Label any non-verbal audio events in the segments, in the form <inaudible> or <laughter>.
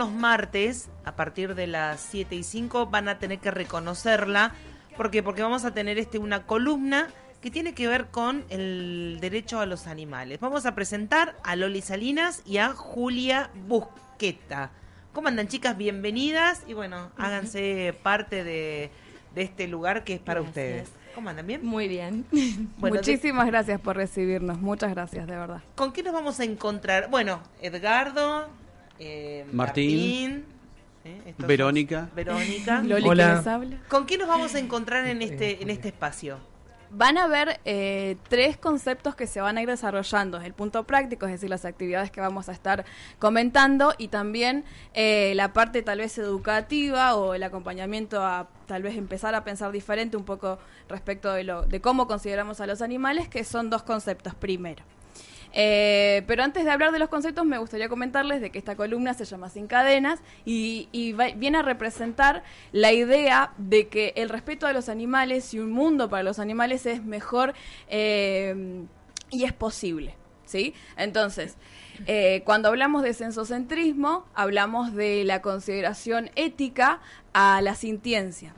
Los martes, a partir de las 7 y 5, van a tener que reconocerla. ¿Por qué? Porque vamos a tener este, una columna que tiene que ver con el derecho a los animales. Vamos a presentar a Loli Salinas y a Julia Busqueta. ¿Cómo andan chicas? Bienvenidas y bueno, háganse parte de, de este lugar que es para ustedes. ¿Cómo andan? ¿Bien? Muy bien. <laughs> Bueno, Muchísimas gracias por recibirnos. Muchas gracias, de verdad. ¿Con qué nos vamos a encontrar? Bueno, Edgardo, eh, Martín, ¿eh? Verónica. Verónica. <laughs> Loli, Hola. ¿quién les habla? ¿Con qué nos vamos a encontrar en este, en este espacio? Van a ver eh, tres conceptos que se van a ir desarrollando. El punto práctico, es decir, las actividades que vamos a estar comentando y también eh, la parte tal vez educativa o el acompañamiento a tal vez empezar a pensar diferente un poco respecto de, lo, de cómo consideramos a los animales, que son dos conceptos primero. Eh, pero antes de hablar de los conceptos, me gustaría comentarles de que esta columna se llama Sin Cadenas y, viene a representar la idea de que el respeto a los animales y un mundo para los animales es mejor eh, y es posible. ¿sí? Entonces, eh, cuando hablamos de sensocentrismo, hablamos de la consideración ética a la sintiencia.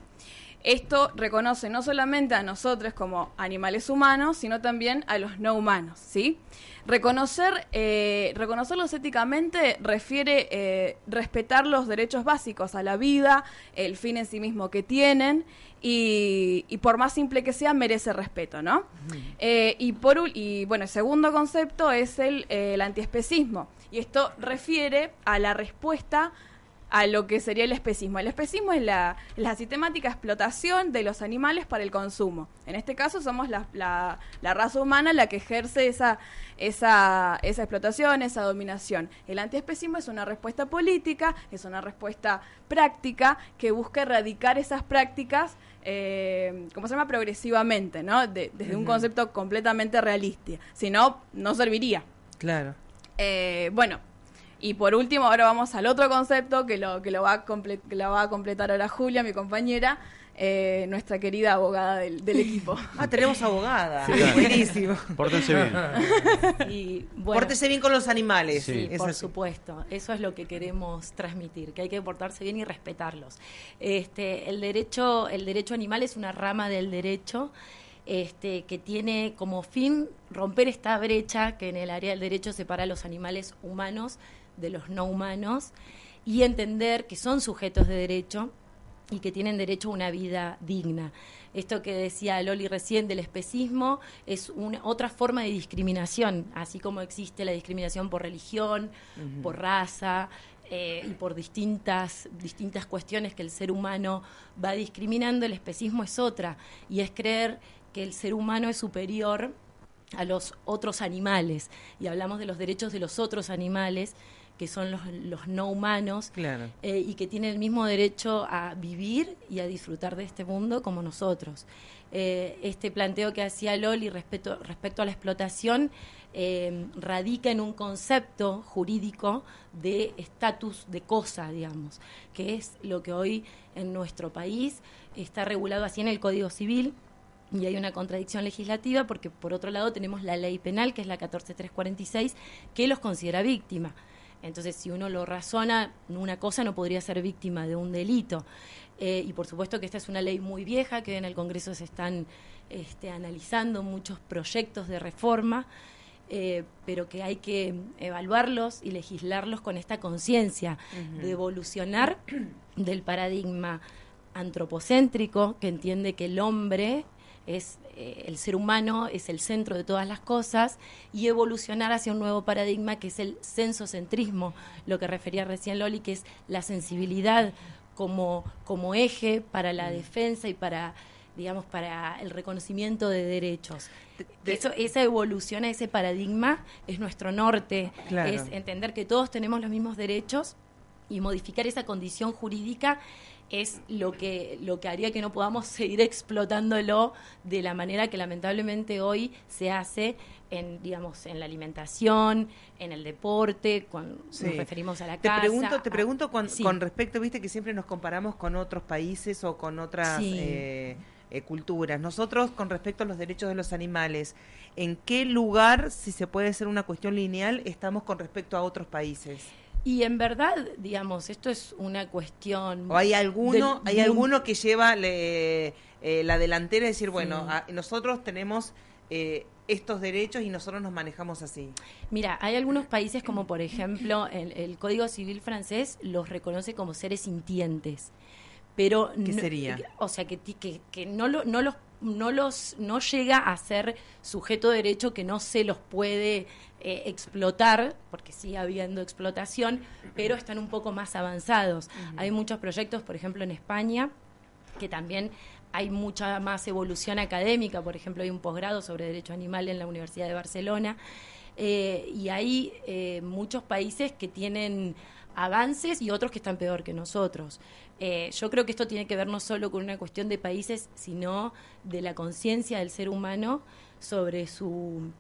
Esto reconoce no solamente a nosotros como animales humanos, sino también a los no humanos, ¿sí? Reconocer, eh, reconocerlos éticamente refiere eh, respetar los derechos básicos a la vida, el fin en sí mismo que tienen y, y por más simple que sea merece respeto, ¿no? Eh, y por y bueno, el segundo concepto es el, eh, el antiespecismo y esto refiere a la respuesta a lo que sería el especismo. El especismo es la, la sistemática explotación de los animales para el consumo. En este caso somos la, la- la raza humana la que ejerce esa, esa, esa explotación, esa dominación. El antiespecismo es una respuesta política, es una respuesta práctica que busca erradicar esas prácticas, eh, ¿cómo se llama? Progresivamente, ¿no? De- desde un concepto completamente realista. Si no, no serviría. Claro. Eh, bueno, y por último, ahora vamos al otro concepto que lo, que lo, va, a comple- que lo va a completar ahora Julia, mi compañera, eh, nuestra querida abogada del, del equipo. <laughs> Ah, tenemos abogada. Sí, claro. Buenísimo. Pórtense bien. Y bueno, Pórtese bien con los animales. Sí. Por así. supuesto, eso es lo que queremos transmitir, que hay que portarse bien y respetarlos. Este, el derecho, el derecho animal es una rama del derecho este, que tiene como fin romper esta brecha que en el área del derecho separa a los animales humanos de los no humanos y entender que son sujetos de derecho y que tienen derecho a una vida digna. Esto que decía Loli recién del especismo es una, otra forma de discriminación, así como existe la discriminación por religión, por raza eh, y por distintas, distintas cuestiones que el ser humano va discriminando, el especismo es otra, y es creer que el ser humano es superior a los otros animales, y hablamos de los derechos de los otros animales, que son los, los no humanos, Claro. eh, y que tienen el mismo derecho a vivir y a disfrutar de este mundo como nosotros. Eh, este planteo que hacía Loli respecto, respecto a la explotación eh, radica en un concepto jurídico de estatus de cosa, digamos, que es lo que hoy en nuestro país está regulado así en el Código Civil, y hay una contradicción legislativa porque por otro lado tenemos la ley penal, que es la 14346, que los considera víctima. Entonces, si uno lo razona, una cosa no podría ser víctima de un delito. Eh, y por supuesto que esta es una ley muy vieja, que en el Congreso se están este, analizando muchos proyectos de reforma, eh, pero que hay que evaluarlos y legislarlos con esta conciencia de evolucionar del paradigma antropocéntrico, que entiende que el hombre es eh, el ser humano es el centro de todas las cosas y evolucionar hacia un nuevo paradigma que es el sensocentrismo, lo que refería recién Loli, que es la sensibilidad como, como eje para la defensa y para digamos para el reconocimiento de derechos. Eso, esa evolución a ese paradigma es nuestro norte, Claro. es entender que todos tenemos los mismos derechos y modificar esa condición jurídica es lo que, lo que haría que no podamos <laughs> seguir explotándolo de la manera que lamentablemente hoy se hace en, digamos, en la alimentación, en el deporte, cuando nos referimos a la te casa. Pregunto, te a- pregunto con, sí. con respecto, viste que siempre nos comparamos con otros países o con otras Sí. eh, eh, culturas. Nosotros, con respecto a los derechos de los animales, ¿en qué lugar, si se puede ser una cuestión lineal, estamos con respecto a otros países? Y en verdad, digamos, esto es una cuestión... ¿O hay alguno, del- hay de alguno que lleva le- eh, la delantera y decir, bueno, Sí. a- nosotros tenemos eh, estos derechos y nosotros nos manejamos así? Mira, hay algunos países como por ejemplo el, el Código Civil francés los reconoce como seres sintientes, pero ¿Qué no- sería? o sea que, que, que no, lo- no los no los no llega a ser sujeto de derecho que no se los puede eh, explotar porque sigue habiendo explotación pero están un poco más avanzados. Hay muchos proyectos por ejemplo en España que también hay mucha más evolución académica, por ejemplo, hay un posgrado sobre derecho animal en la Universidad de Barcelona, eh, y hay eh, muchos países que tienen avances y otros que están peor que nosotros. Eh, yo creo que esto tiene que ver no solo con una cuestión de países, sino de la conciencia del ser humano sobre su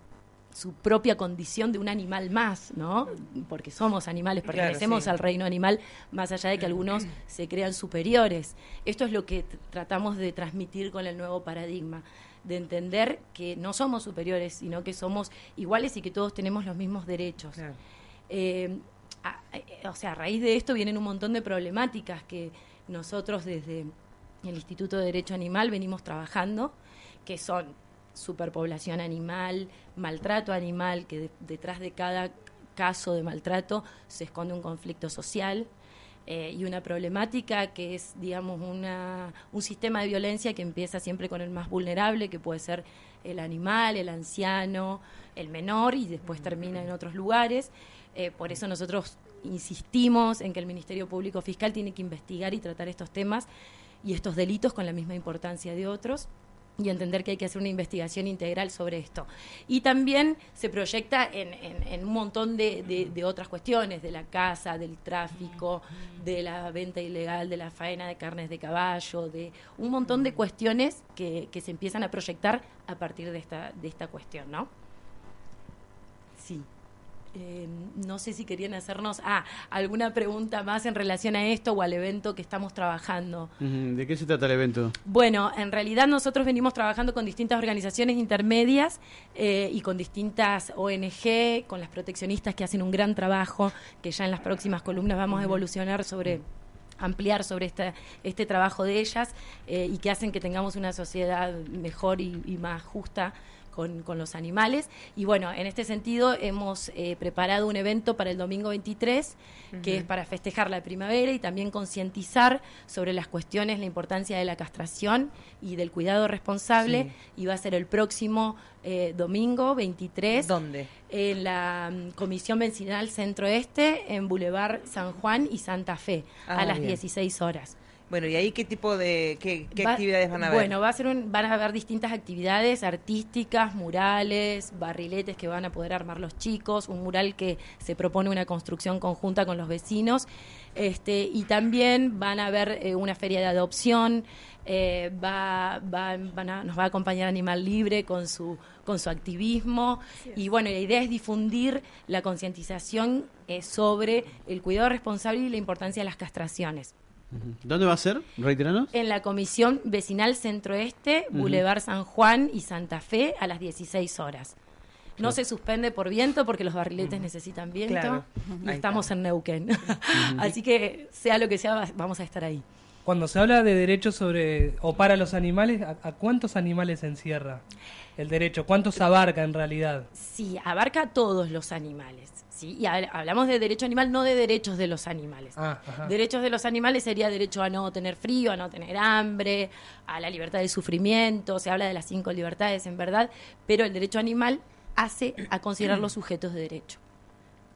su propia condición de un animal más, ¿no? Porque somos animales, Claro, pertenecemos sí. al reino animal, más allá de que algunos se crean superiores. Esto es lo que tratamos de transmitir con el nuevo paradigma, de entender que no somos superiores, sino que somos iguales y que todos tenemos los mismos derechos. Claro. Eh, a- eh, o sea, a raíz de esto vienen un montón de problemáticas que nosotros desde el Instituto de Derecho Animal venimos trabajando, que son superpoblación animal, maltrato animal, que de- detrás de cada caso de maltrato se esconde un conflicto social. eh, y una problemática que es, digamos, una, un sistema de violencia que empieza siempre con el más vulnerable, que puede ser el animal, el anciano, el menor, y después termina en otros lugares. Eh, por eso nosotros insistimos en que el Ministerio Público Fiscal tiene que investigar y tratar estos temas y estos delitos con la misma importancia de otros y entender que hay que hacer una investigación integral sobre esto. Y también se proyecta en, un montón de, de- de otras cuestiones, de la caza, del tráfico, de la venta ilegal, de la faena de carnes de caballo, de un montón de cuestiones que, que se empiezan a proyectar a partir de esta, de esta cuestión, ¿no? Sí. Eh, no sé si querían hacernos ah, alguna pregunta más en relación a esto o al evento que estamos trabajando. ¿De qué se trata el evento? Bueno, en realidad nosotros venimos trabajando con distintas organizaciones intermedias eh, y con distintas ONG, con las proteccionistas que hacen un gran trabajo, que ya en las próximas columnas vamos a evolucionar sobre ampliar sobre esta, este trabajo de ellas eh, y que hacen que tengamos una sociedad mejor y, y más justa con, con los animales. Y bueno, en este sentido hemos eh, preparado un evento para el domingo 23, que es para festejar la primavera y también concientizar sobre las cuestiones, la importancia de la castración y del cuidado responsable. Y va a ser el próximo eh, domingo 23 ¿Dónde? en la mm, Comisión Vecinal Centro Este, en Boulevard San Juan y Santa Fe, Ah, a las bien. 16 horas. Bueno, ¿y ahí qué tipo de, qué, qué Va- actividades van a haber? Bueno, va a ser un- van a haber distintas actividades artísticas, murales, barriletes que van a poder armar los chicos, un mural que se propone una construcción conjunta con los vecinos, este, y también van a haber eh, una feria de adopción, eh, va, va- van a- nos va a acompañar Animal Libre con su, con su activismo, y bueno, la idea es difundir la concientización eh, sobre el cuidado responsable y la importancia de las castraciones. ¿Dónde va a ser? Reiteranos. En la Comisión Vecinal Centro Este, Boulevard San Juan y Santa Fe a las 16 horas. No se suspende por viento porque los barriletes necesitan viento Claro. y Ahí estamos está. en Neuquén. <laughs> Así que sea lo que sea, va- vamos a estar ahí. Cuando se habla de derechos sobre o para los animales, ¿a, a cuántos animales se encierra el derecho? ¿Cuántos abarca en realidad? Sí, abarca a todos los animales. ¿Sí? Y habl- hablamos de derecho animal, no de derechos de los animales. Ah. Derechos de los animales sería derecho a no tener frío, a no tener hambre, a la libertad de sufrimiento, se habla de las cinco libertades en verdad, pero el derecho animal hace a considerar los <clears throat> sujetos de derecho.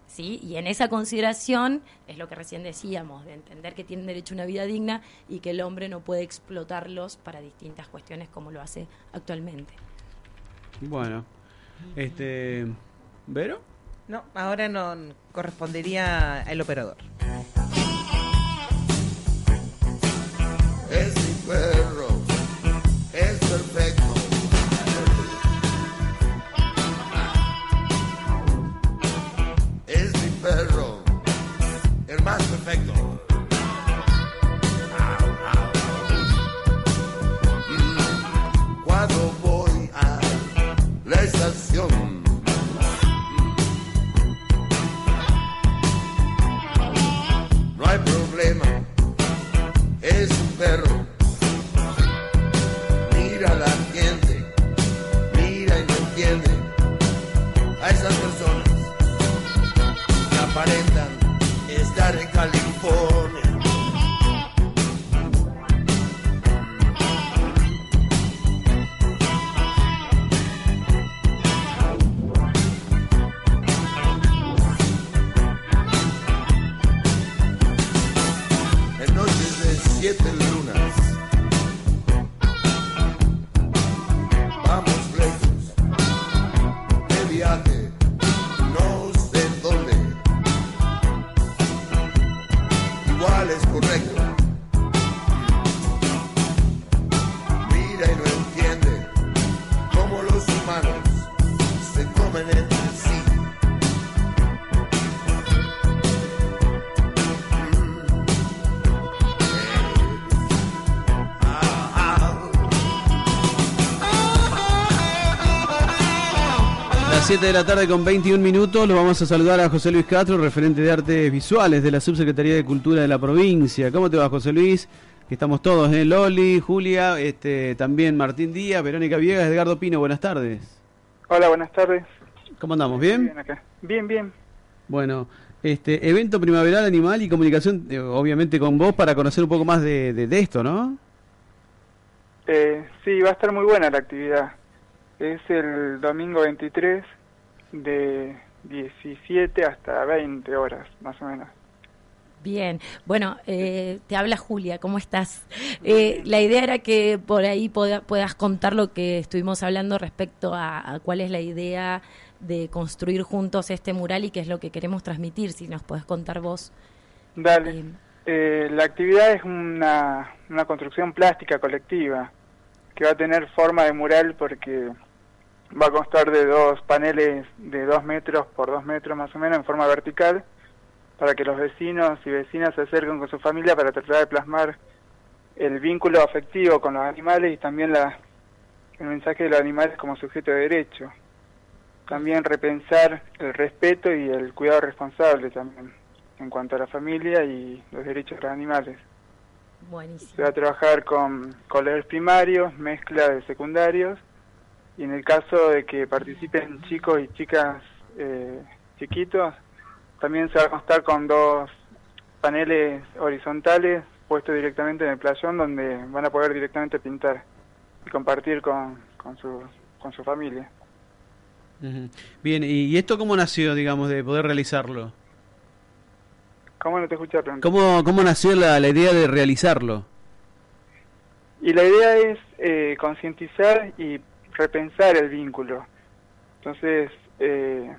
¿Sí? Y en esa consideración es lo que recién decíamos, de entender que tienen derecho a una vida digna y que el hombre no puede explotarlos para distintas cuestiones como lo hace actualmente. Bueno, este. ¿Vero? No, ahora no correspondería al operador. Es mi perro, es perfecto. Es mi perro, el más perfecto. Noches de Las 7 de la tarde con 21 minutos, lo vamos a saludar a José Luis Castro, referente de artes visuales de la Subsecretaría de Cultura de la provincia. ¿Cómo te va, José Luis? Que estamos todos, ¿eh? Loli, Julia, este, también Martín Díaz, Verónica Viegas, Edgardo Pino, buenas tardes. Hola, buenas tardes. ¿Cómo andamos? ¿Bien? Bien acá. Bien, bien. Bueno, este evento primaveral animal y comunicación, eh, obviamente con vos para conocer un poco más de, de- de esto, ¿no? Eh, sí, va a estar muy buena la actividad. Es el domingo 23 de 17 hasta 20 horas, más o menos. Bien, bueno, eh, te habla Julia, ¿cómo estás? Eh, la idea era que por ahí poda- puedas contar lo que estuvimos hablando respecto a, a cuál es la idea de construir juntos este mural y qué es lo que queremos transmitir, si nos podés contar vos. Dale. Eh, Eh, la actividad es una, una construcción plástica colectiva que va a tener forma de mural porque va a constar de dos paneles de dos metros por dos metros más o menos en forma vertical para que los vecinos y vecinas se acerquen con su familia para tratar de plasmar el vínculo afectivo con los animales y también la, el mensaje de los animales como sujeto de derecho. También repensar el respeto y el cuidado responsable también en cuanto a la familia y los derechos de los animales. buenísimo. Se va a trabajar con colegios primarios, mezcla de secundarios y en el caso de que participen chicos y chicas eh, chiquitos, también se va a constar con dos paneles horizontales puestos directamente en el playón donde van a poder directamente pintar y compartir con, con, su, con su familia. Bien, ¿y esto cómo nació, digamos, de poder realizarlo? ¿Cómo no te escuché? ¿Cómo, cómo nació la, la idea de realizarlo? Y la idea es eh, concientizar y repensar el vínculo. Entonces, eh,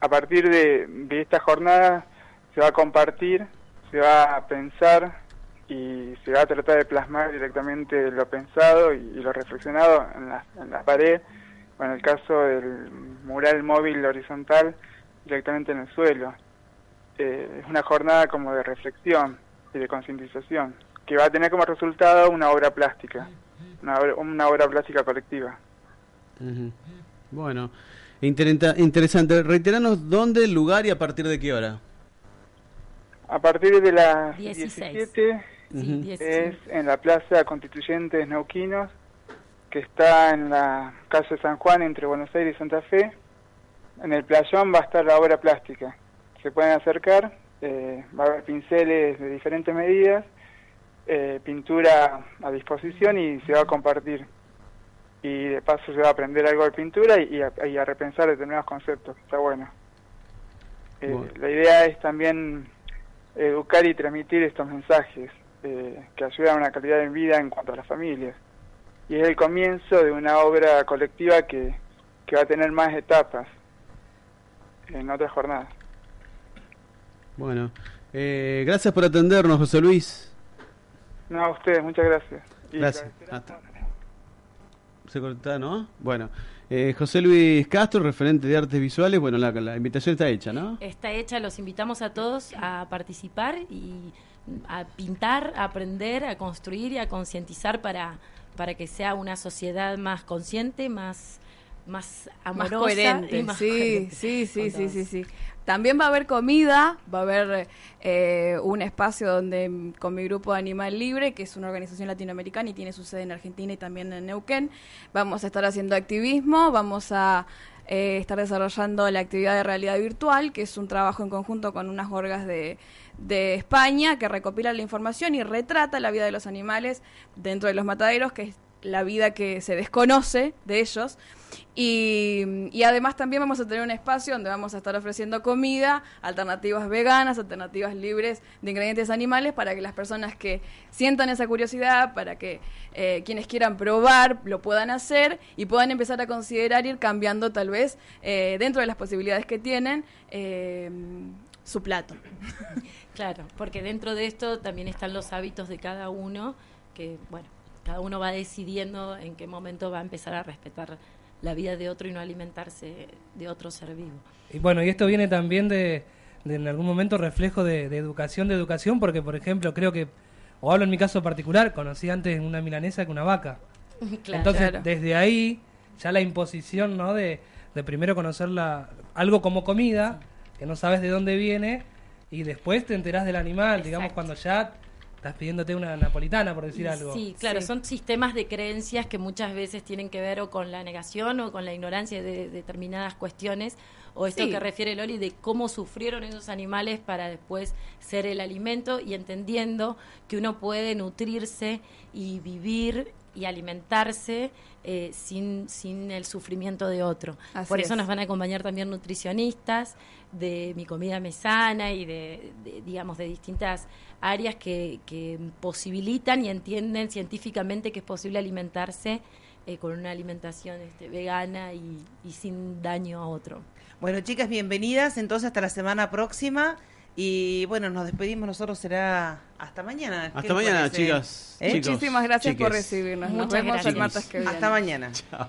a partir de, de esta jornada se va a compartir, se va a pensar y se va a tratar de plasmar directamente lo pensado y, lo reflexionado en la, en la pared, o en el caso del mural móvil horizontal, directamente en el suelo. Eh, es una jornada como de reflexión y de concientización, que va a tener como resultado una obra plástica, una obra, una obra plástica colectiva. Ujú. Bueno, interenta- interesante. Reiteranos dónde, el lugar y a partir de qué hora. A partir de las 16. 17 Sí, Ujú. 10, es en la Plaza Constituyentes Neuquinos, que está en la calle San Juan entre Buenos Aires y Santa Fe. En el playón va a estar la obra plástica. Se pueden acercar, eh, va a haber pinceles de diferentes medidas, eh, pintura a disposición y se va a compartir. Y de paso se va a aprender algo de pintura y, y a, y a repensar determinados conceptos. Está bueno. Eh, Bueno. La idea es también educar y transmitir estos mensajes eh, que ayudan a una calidad de vida en cuanto a las familias. Y es el comienzo de una obra colectiva que, que va a tener más etapas en otras jornadas. Bueno, eh, gracias por atendernos, José Luis. No, a ustedes, muchas gracias. Y Gracias. Hasta- Se corta, ¿no? Bueno, Eh, José Luis Castro, referente de artes visuales, bueno, la, la invitación está hecha, ¿no? Está hecha, los invitamos a todos a participar y a pintar, a aprender, a construir y a concientizar para, para que sea una sociedad más consciente, más más más amorosa coherente. y más sí, coherente sí, sí, sí, sí, sí. También va a haber comida, va a haber eh, un espacio donde con mi grupo Animal Libre, que es una organización latinoamericana y tiene su sede en Argentina y también en Neuquén, vamos a estar haciendo activismo, vamos a eh, estar desarrollando la actividad de realidad virtual, que es un trabajo en conjunto con unas orgas de, de España que recopila la información y retrata la vida de los animales dentro de los mataderos, que es la vida que se desconoce de ellos. Y, y además también vamos a tener un espacio donde vamos a estar ofreciendo comida, alternativas veganas, alternativas libres de ingredientes animales para que las personas que sientan esa curiosidad, para que eh, quienes quieran probar lo puedan hacer y puedan empezar a considerar ir cambiando tal vez eh, dentro de las posibilidades que tienen eh, su plato. <laughs> Claro, porque dentro de esto también están los hábitos de cada uno, que bueno, cada uno va decidiendo en qué momento va a empezar a respetar la vida de otro y no alimentarse de otro ser vivo. Y bueno, y esto viene también de, de en algún momento reflejo de, de educación, de educación, porque por ejemplo creo que, o hablo en mi caso particular, conocí antes una milanesa que una vaca. <laughs> Claro. Entonces, Claro. desde ahí, ya la imposición, ¿no? De, de primero conocer la, algo como comida, que no sabes de dónde viene, y después te enterás del animal, digamos, cuando ya estás pidiéndote una napolitana, por decir algo. Sí, claro, Sí. son sistemas de creencias que muchas veces tienen que ver o con la negación o con la ignorancia de determinadas cuestiones, o esto Sí. que refiere Loli de cómo sufrieron esos animales para después ser el alimento y entendiendo que uno puede nutrirse y vivir y alimentarse eh, sin, sin el sufrimiento de otro. Así Por eso es. nos van a acompañar también nutricionistas de mi comida mesana y de, de, digamos, de distintas áreas que, que posibilitan y entienden científicamente que es posible alimentarse eh, con una alimentación este, vegana y, y sin daño a otro. Bueno, chicas, bienvenidas. Entonces, hasta la semana próxima. Y bueno, nos despedimos. Nosotros será hasta mañana. ¿Qué Hasta mañana, parece? chicas. ¿Eh? chicos, Muchísimas gracias por recibirnos. Nos Muchas vemos gracias. el martes que viene. Hasta mañana. Chao.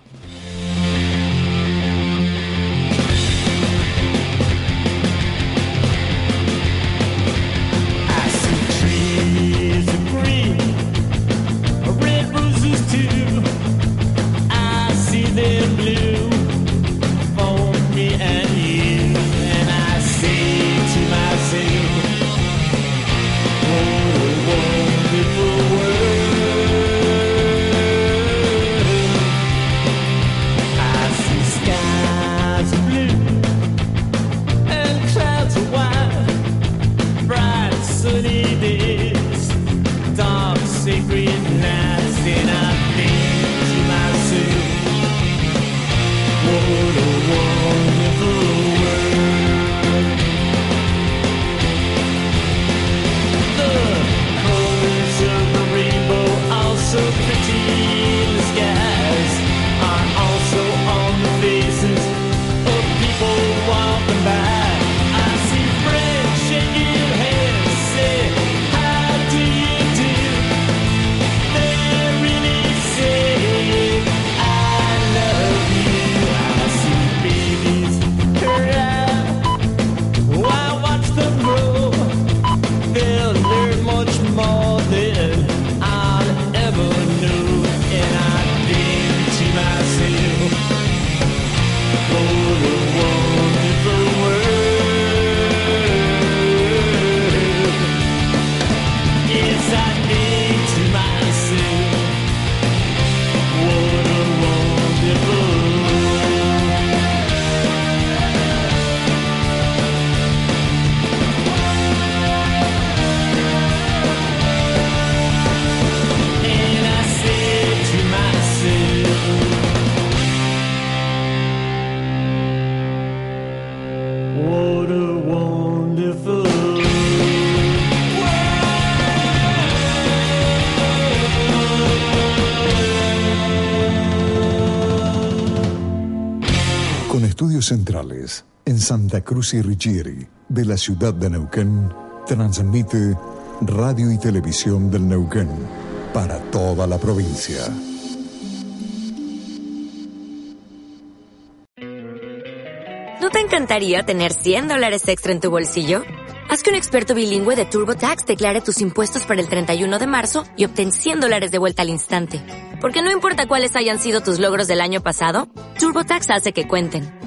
Santa Cruz y Richieri, de la ciudad de Neuquén, transmite Radio y Televisión del Neuquén para toda la provincia. ¿No te encantaría tener 100 dólares extra en tu bolsillo? Haz que un experto bilingüe de TurboTax declare tus impuestos para el 31 de marzo y obtén 100 dólares de vuelta al instante. Porque no importa cuáles hayan sido tus logros del año pasado, TurboTax hace que cuenten.